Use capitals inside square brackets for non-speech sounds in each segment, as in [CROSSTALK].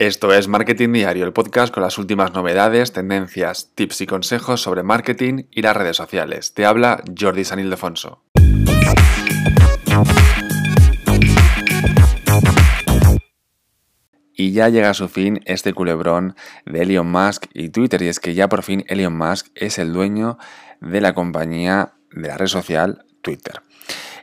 Esto es Marketing Diario, el podcast con las últimas novedades, tendencias, tips y consejos sobre marketing y las redes sociales. Te habla Jordi San Ildefonso. Y ya llega a su fin este culebrón de Elon Musk y Twitter, y es que ya por fin Elon Musk es el dueño de la compañía de la red social Twitter.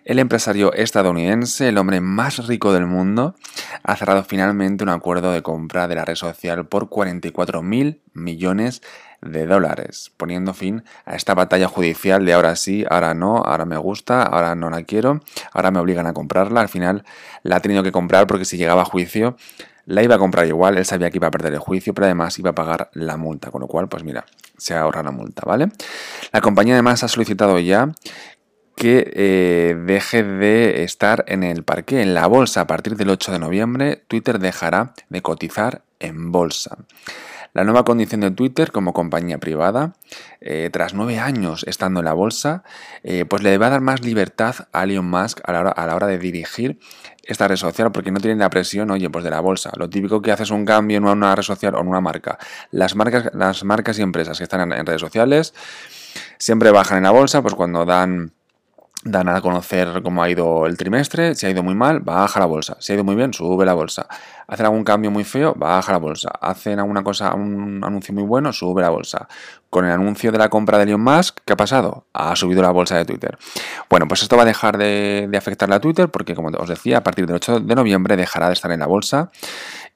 El empresario estadounidense, el hombre más rico del mundo, ha cerrado finalmente un acuerdo de compra de la red social por 44 mil millones de dólares, poniendo fin a esta batalla judicial de ahora sí, ahora no, ahora me gusta, ahora no la quiero, ahora me obligan a comprarla. Al final la ha tenido que comprar porque si llegaba a juicio la iba a comprar igual, él sabía que iba a perder el juicio, pero además iba a pagar la multa, con lo cual, pues mira, se ahorra la multa, ¿vale? La compañía además ha solicitado ya que eh, deje de estar en el parque, en la bolsa. A partir del 8 de noviembre, Twitter dejará de cotizar en bolsa. La nueva condición de Twitter como compañía privada, eh, tras nueve años estando en la bolsa, eh, pues le va a dar más libertad a Elon Musk a la, hora, a la hora de dirigir esta red social, porque no tiene la presión, oye, pues de la bolsa. Lo típico que haces un cambio en una red social o en una marca. Las marcas, las marcas y empresas que están en redes sociales siempre bajan en la bolsa, pues cuando dan dan a conocer cómo ha ido el trimestre, si ha ido muy mal, baja la bolsa, si ha ido muy bien, sube la bolsa. Hacen algún cambio muy feo, baja la bolsa. Hacen alguna cosa, un anuncio muy bueno, sube la bolsa. Con el anuncio de la compra de Elon Musk, ¿qué ha pasado? Ha subido la bolsa de Twitter. Bueno, pues esto va a dejar de, de afectarle a Twitter porque, como os decía, a partir del 8 de noviembre dejará de estar en la bolsa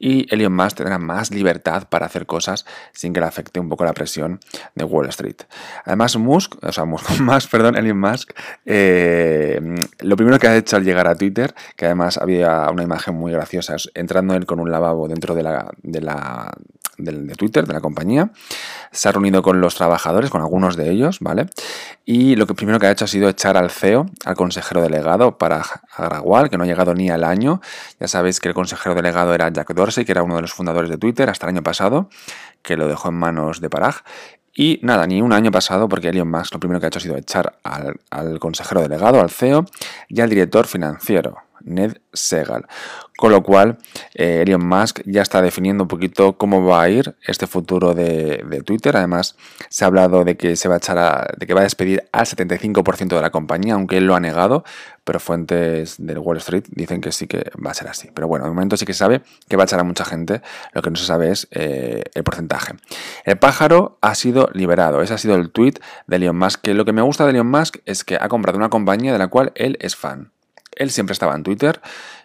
y Elon Musk tendrá más libertad para hacer cosas sin que le afecte un poco la presión de Wall Street. Además, Musk, o sea, [LAUGHS] Musk, perdón, Elon Musk, eh, lo primero que ha hecho al llegar a Twitter, que además había una imagen muy graciosa, es entrando él con un lavabo dentro de la, de la de, Twitter, de la compañía. Se ha reunido con los trabajadores, con algunos de ellos, ¿vale? Y lo que primero que ha hecho ha sido echar al CEO, al consejero delegado, para Agrawal, que no ha llegado ni al año. Ya sabéis que el consejero delegado era Jack Dorsey, que era uno de los fundadores de Twitter hasta el año pasado, que lo dejó en manos de Parag. Y nada, ni un año pasado, porque Elon Musk lo primero que ha hecho ha sido echar al, al consejero delegado, al CEO, y al director financiero, Ned Segal. Con lo cual, eh, Elon Musk ya está definiendo un poquito cómo va a ir este futuro de, Twitter. Además, se ha hablado de que se va a echar de que va a despedir al 75% de la compañía, aunque él lo ha negado, pero fuentes del Wall Street dicen que sí que va a ser así. Pero bueno, de momento sí que sabe que va a echar a mucha gente. Lo que no se sabe es eh, el porcentaje. El pájaro ha sido liberado. Ese ha sido el tweet de Elon Musk. Que lo que me gusta de Elon Musk es que ha comprado una compañía de la cual él es fan. Él siempre estaba en Twitter,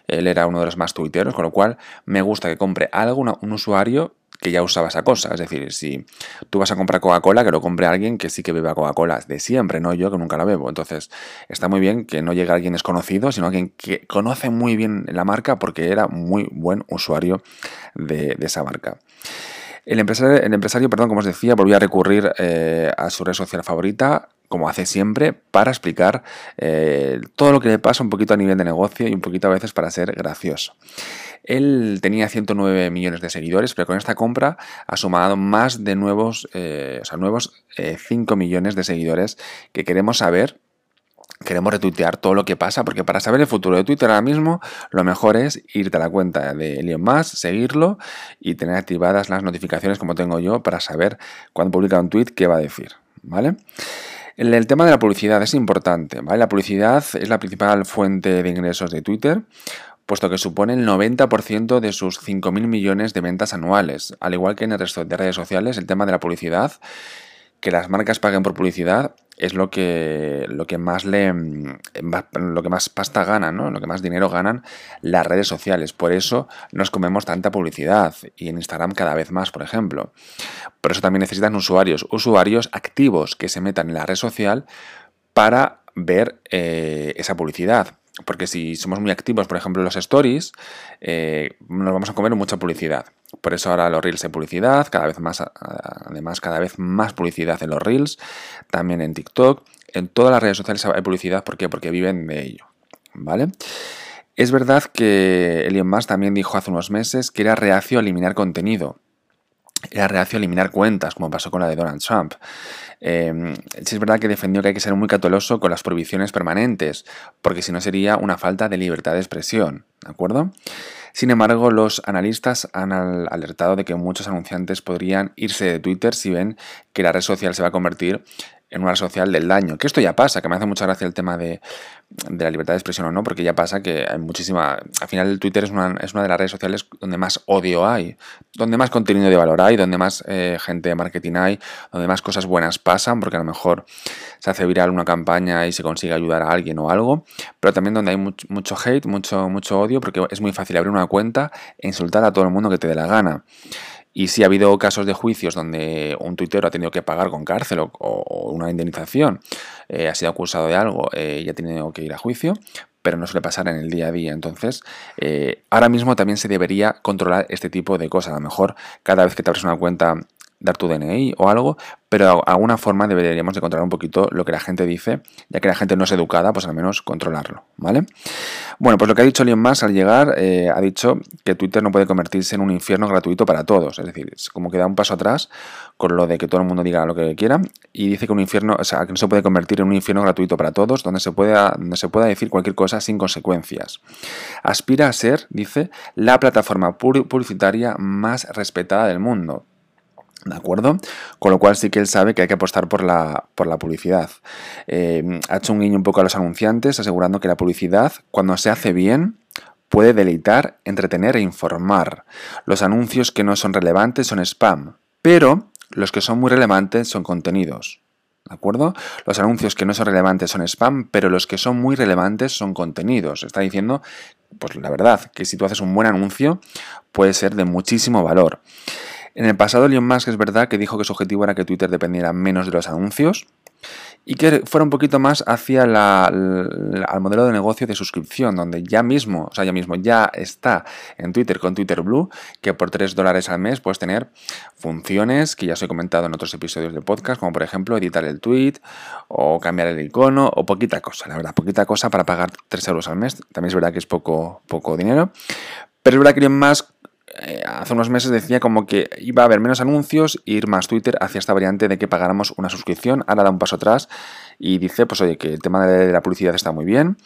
él era uno de los más tuiteros, con lo cual me gusta que compre algo, un usuario que ya usaba esa cosa. Es decir, si tú vas a comprar Coca-Cola, que lo compre alguien que sí que beba Coca-Cola de siempre, no yo que nunca la bebo. Entonces, está muy bien que no llegue alguien desconocido, sino alguien que conoce muy bien la marca porque era muy buen usuario de, esa marca. El empresario, perdón, como os decía, volvió a recurrir eh, a su red social favorita, como hace siempre, para explicar eh, todo lo que le pasa un poquito a nivel de negocio y un poquito a veces para ser gracioso. Él tenía 109 millones de seguidores, pero con esta compra ha sumado más de nuevos, eh, o sea, nuevos 5 eh, millones de seguidores que queremos saber queremos retuitear todo lo que pasa, porque para saber el futuro de Twitter ahora mismo, lo mejor es irte a la cuenta de Elon Musk, seguirlo y tener activadas las notificaciones como tengo yo para saber cuando publica un tweet qué va a decir, ¿vale? El, tema de la publicidad es importante, ¿vale? La publicidad es la principal fuente de ingresos de Twitter, puesto que supone el 90% de sus 5.000 millones de ventas anuales. Al igual que en el resto de redes sociales, el tema de la publicidad que las marcas paguen por publicidad es lo que, lo que más le lo que más pasta ganan, ¿no? lo que más dinero ganan las redes sociales. Por eso nos comemos tanta publicidad y en Instagram cada vez más, por ejemplo. Por eso también necesitan usuarios, usuarios activos que se metan en la red social para ver eh, esa publicidad. Porque si somos muy activos, por ejemplo, en los stories, eh, nos vamos a comer mucha publicidad. Por eso ahora los reels en publicidad, cada vez más, además cada vez más publicidad en los reels, también en TikTok, en todas las redes sociales hay publicidad, ¿por qué? Porque viven de ello, ¿vale? Es verdad que Elon Musk también dijo hace unos meses que era reacio a eliminar contenido era reacio a eliminar cuentas, como pasó con la de Donald Trump. Sí es verdad que defendió que hay que ser muy cauteloso con las prohibiciones permanentes, porque si no sería una falta de libertad de expresión, ¿de acuerdo? Sin embargo, los analistas han alertado de que muchos anunciantes podrían irse de Twitter si ven que la red social se va a convertir en una red social del daño. Que esto ya pasa, que me hace mucha gracia el tema de, la libertad de expresión o no, porque ya pasa que hay muchísima... Al final el Twitter es una, es una de las redes sociales donde más odio hay, donde más contenido de valor hay, donde más eh, gente de marketing hay, donde más cosas buenas pasan, porque a lo mejor se hace viral una campaña y se consigue ayudar a alguien o algo, pero también donde hay mucho hate, mucho, mucho odio, porque es muy fácil abrir una cuenta e insultar a todo el mundo que te dé la gana. Y si ha habido casos de juicios donde un tuitero ha tenido que pagar con cárcel o, una indemnización, eh, ha sido acusado de algo eh, y ha tenido que ir a juicio, pero no suele pasar en el día a día. Entonces, eh, ahora mismo también se debería controlar este tipo de cosas. A lo mejor cada vez que te abres una cuenta dar tu DNI o algo, pero alguna forma deberíamos de controlar un poquito lo que la gente dice, ya que la gente no es educada, pues al menos controlarlo, ¿vale? Bueno, pues lo que ha dicho Elon Musk al llegar, eh, ha dicho que Twitter no puede convertirse en un infierno gratuito para todos, es decir, como que da un paso atrás con lo de que todo el mundo diga lo que quiera y dice que un infierno, o sea, que no se puede convertir en un infierno gratuito para todos, donde se pueda, donde se pueda decir cualquier cosa sin consecuencias. Aspira a ser, dice, la plataforma publicitaria más respetada del mundo. ¿De acuerdo? Con lo cual sí que él sabe que hay que apostar por la, por la publicidad. Eh, ha hecho un guiño un poco a los anunciantes, asegurando que la publicidad, cuando se hace bien, puede deleitar, entretener e informar. Los anuncios que no son relevantes son spam, pero los que son muy relevantes son contenidos. ¿De acuerdo? Los anuncios que no son relevantes son spam, pero los que son muy relevantes son contenidos. Está diciendo, pues la verdad, que si tú haces un buen anuncio, puede ser de muchísimo valor. En el pasado, Elon Musk es verdad que dijo que su objetivo era que Twitter dependiera menos de los anuncios y que fuera un poquito más hacia el modelo de negocio de suscripción, donde ya mismo, o sea, ya mismo ya está en Twitter con Twitter Blue, que por 3 dólares al mes puedes tener funciones que ya os he comentado en otros episodios del podcast, como por ejemplo editar el tweet o cambiar el icono o poquita cosa, la verdad, poquita cosa para pagar 3 euros al mes. También es verdad que es poco, poco dinero. Pero es verdad que Elon Musk eh, hace unos meses decía como que iba a haber menos anuncios ir más Twitter hacia esta variante de que pagáramos una suscripción. Ahora da un paso atrás y dice, pues oye, que el tema de la publicidad está muy bien,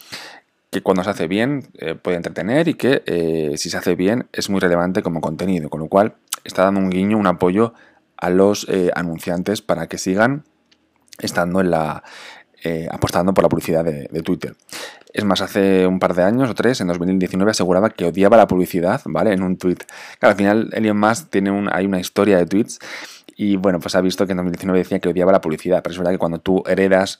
que cuando se hace bien eh, puede entretener y que eh, si se hace bien es muy relevante como contenido, con lo cual está dando un guiño, un apoyo a los anunciantes para que sigan estando en la, apostando por la publicidad de, de, Twitter. Es más, hace un par de años o tres, en 2019, aseguraba que odiaba la publicidad, ¿vale? En un tweet. Claro, al final Elon Musk tiene un, hay una historia de tweets y bueno, pues ha visto que en 2019 decía que odiaba la publicidad, pero es verdad que cuando tú heredas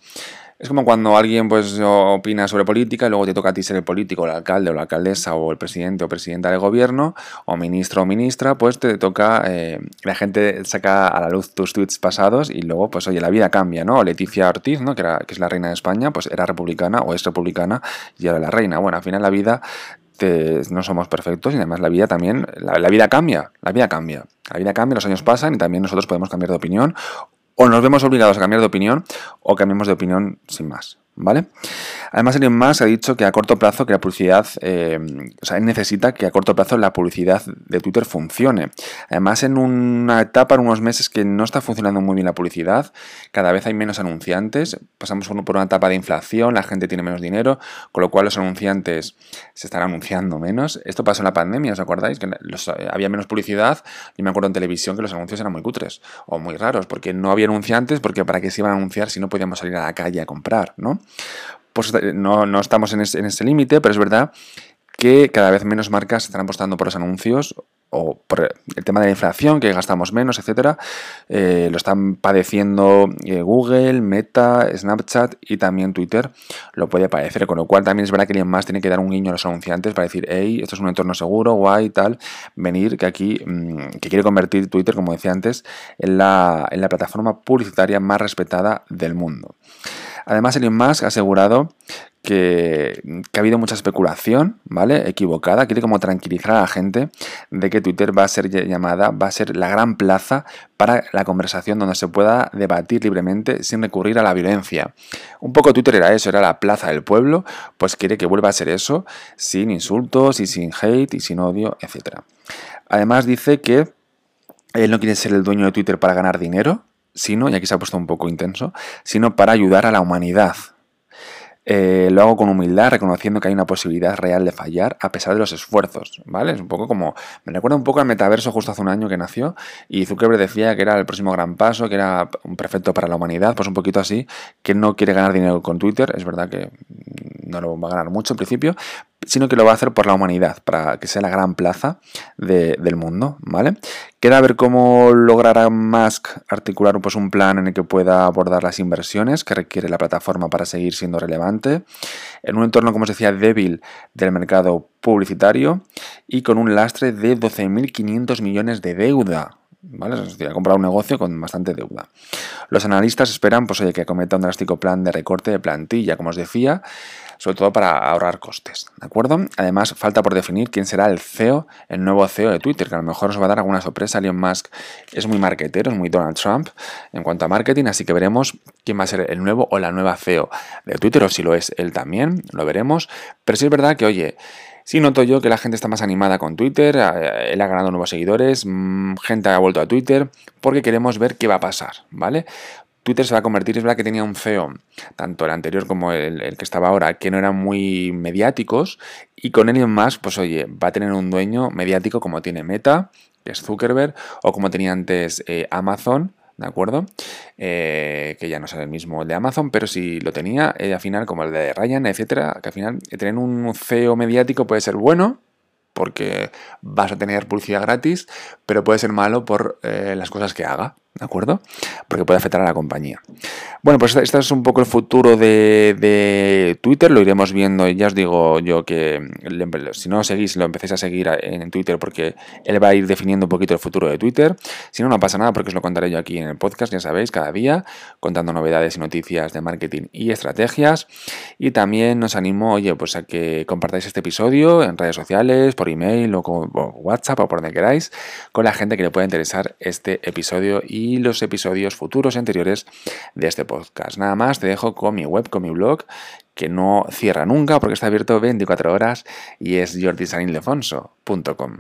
es como cuando alguien pues opina sobre política y luego te toca a ti ser el político, el alcalde o la alcaldesa o el presidente o presidenta del gobierno o ministro o ministra, pues te toca, eh, la gente saca a la luz tus tweets pasados y luego pues oye, la vida cambia, ¿no? Leticia Ortiz, ¿no? Que, que es la reina de España, pues era republicana o es republicana y ahora la reina. Bueno, al final la vida no somos perfectos y además la vida también, la, vida cambia, la vida cambia. La vida cambia, los años pasan y también nosotros podemos cambiar de opinión o nos vemos obligados a cambiar de opinión o cambiamos de opinión sin más. ¿Vale? Además, Elon Musk ha dicho que a corto plazo que la publicidad, eh, necesita que a corto plazo la publicidad de Twitter funcione. Además, en una etapa, en unos meses que no está funcionando muy bien la publicidad, cada vez hay menos anunciantes, pasamos por una etapa de inflación, la gente tiene menos dinero, con lo cual los anunciantes se están anunciando menos. Esto pasó en la pandemia, ¿os acordáis? Que había menos publicidad y me acuerdo en televisión que los anuncios eran muy cutres o muy raros, porque no había anunciantes, porque para qué se iban a anunciar si no podíamos salir a la calle a comprar, ¿no? Pues eh, no, no estamos en ese, límite, pero es verdad que cada vez menos marcas están apostando por los anuncios o por el tema de la inflación, que gastamos menos, etcétera, eh, lo están padeciendo eh, Google, Meta, Snapchat y también Twitter lo puede padecer, con lo cual también es verdad que alguien más tiene que dar un guiño a los anunciantes para decir, hey, esto es un entorno seguro, guay, tal, venir, que aquí, mm, que quiere convertir Twitter, como decía antes, en la, en la plataforma publicitaria más respetada del mundo. Además, Elon Musk ha asegurado que, ha habido mucha especulación, ¿vale? Equivocada. Quiere como tranquilizar a la gente de que Twitter va a ser llamada, va a ser la gran plaza para la conversación donde se pueda debatir libremente sin recurrir a la violencia. Un poco Twitter era eso, era la plaza del pueblo, pues quiere que vuelva a ser eso, sin insultos y sin hate y sin odio, etc. Además dice que él no quiere ser el dueño de Twitter para ganar dinero, sino, y aquí se ha puesto un poco intenso, sino para ayudar a la humanidad. eh, lo hago con humildad, reconociendo que hay una posibilidad real de fallar a pesar de los esfuerzos, ¿vale? Es un poco como, me recuerda un poco al metaverso justo hace un año que nació y Zuckerberg decía que era el próximo gran paso, que era un perfecto para la humanidad, pues un poquito así, que no quiere ganar dinero con Twitter, es verdad que no lo va a ganar mucho en principio, sino que lo va a hacer por la humanidad, para que sea la gran plaza del mundo, ¿vale? Queda ver cómo logrará Musk articular pues, un plan en el que pueda abordar las inversiones que requiere la plataforma para seguir siendo relevante, en un entorno, como os decía, débil del mercado publicitario y con un lastre de 12.500 millones de deuda, ¿vale? Ha comprado un negocio con bastante deuda. Los analistas esperan pues, oye, que cometa un drástico plan de recorte de plantilla, como os decía, sobre todo para ahorrar costes, ¿de acuerdo? Además, falta por definir quién será el CEO, el nuevo CEO de Twitter, que a lo mejor os va a dar alguna sorpresa. Elon Musk es muy marketero, es muy Donald Trump en cuanto a marketing, así que veremos quién va a ser el nuevo o la nueva CEO de Twitter, o si lo es él también, lo veremos. Pero sí es verdad que, oye, Sí noto yo que la gente está más animada con Twitter, él ha ganado nuevos seguidores, mm, gente ha vuelto a Twitter, porque queremos ver qué va a pasar, ¿vale? Twitter se va a convertir, es verdad que tenía un CEO, tanto el anterior como el, que estaba ahora, que no eran muy mediáticos, y con Elon más, pues oye, va a tener un dueño mediático como tiene Meta, que es Zuckerberg, o como tenía antes eh, Amazon, ¿de acuerdo? Eh, que ya no es el mismo el de Amazon, pero si lo tenía, eh, al final, como el de Ryan, etcétera, que al final tener un CEO mediático puede ser bueno, porque vas a tener publicidad gratis, pero puede ser malo por las cosas que haga. ¿De acuerdo? Porque puede afectar a la compañía. Bueno, pues este es un poco el futuro de, Twitter. Lo iremos viendo. Ya os digo yo que si no lo seguís, lo empecéis a seguir en Twitter porque él va a ir definiendo un poquito el futuro de Twitter. Si no, no pasa nada porque os lo contaré yo aquí en el podcast, ya sabéis, cada día, contando novedades y noticias de marketing y estrategias. Y también os animo, oye, pues a que compartáis este episodio en redes sociales, por email o, con, WhatsApp o por donde queráis, con la gente que le pueda interesar este episodio y y los episodios futuros y anteriores de este podcast. Nada más, te dejo con mi web, con mi blog, que no cierra nunca porque está abierto 24 horas y es jordisaninlefonso.com.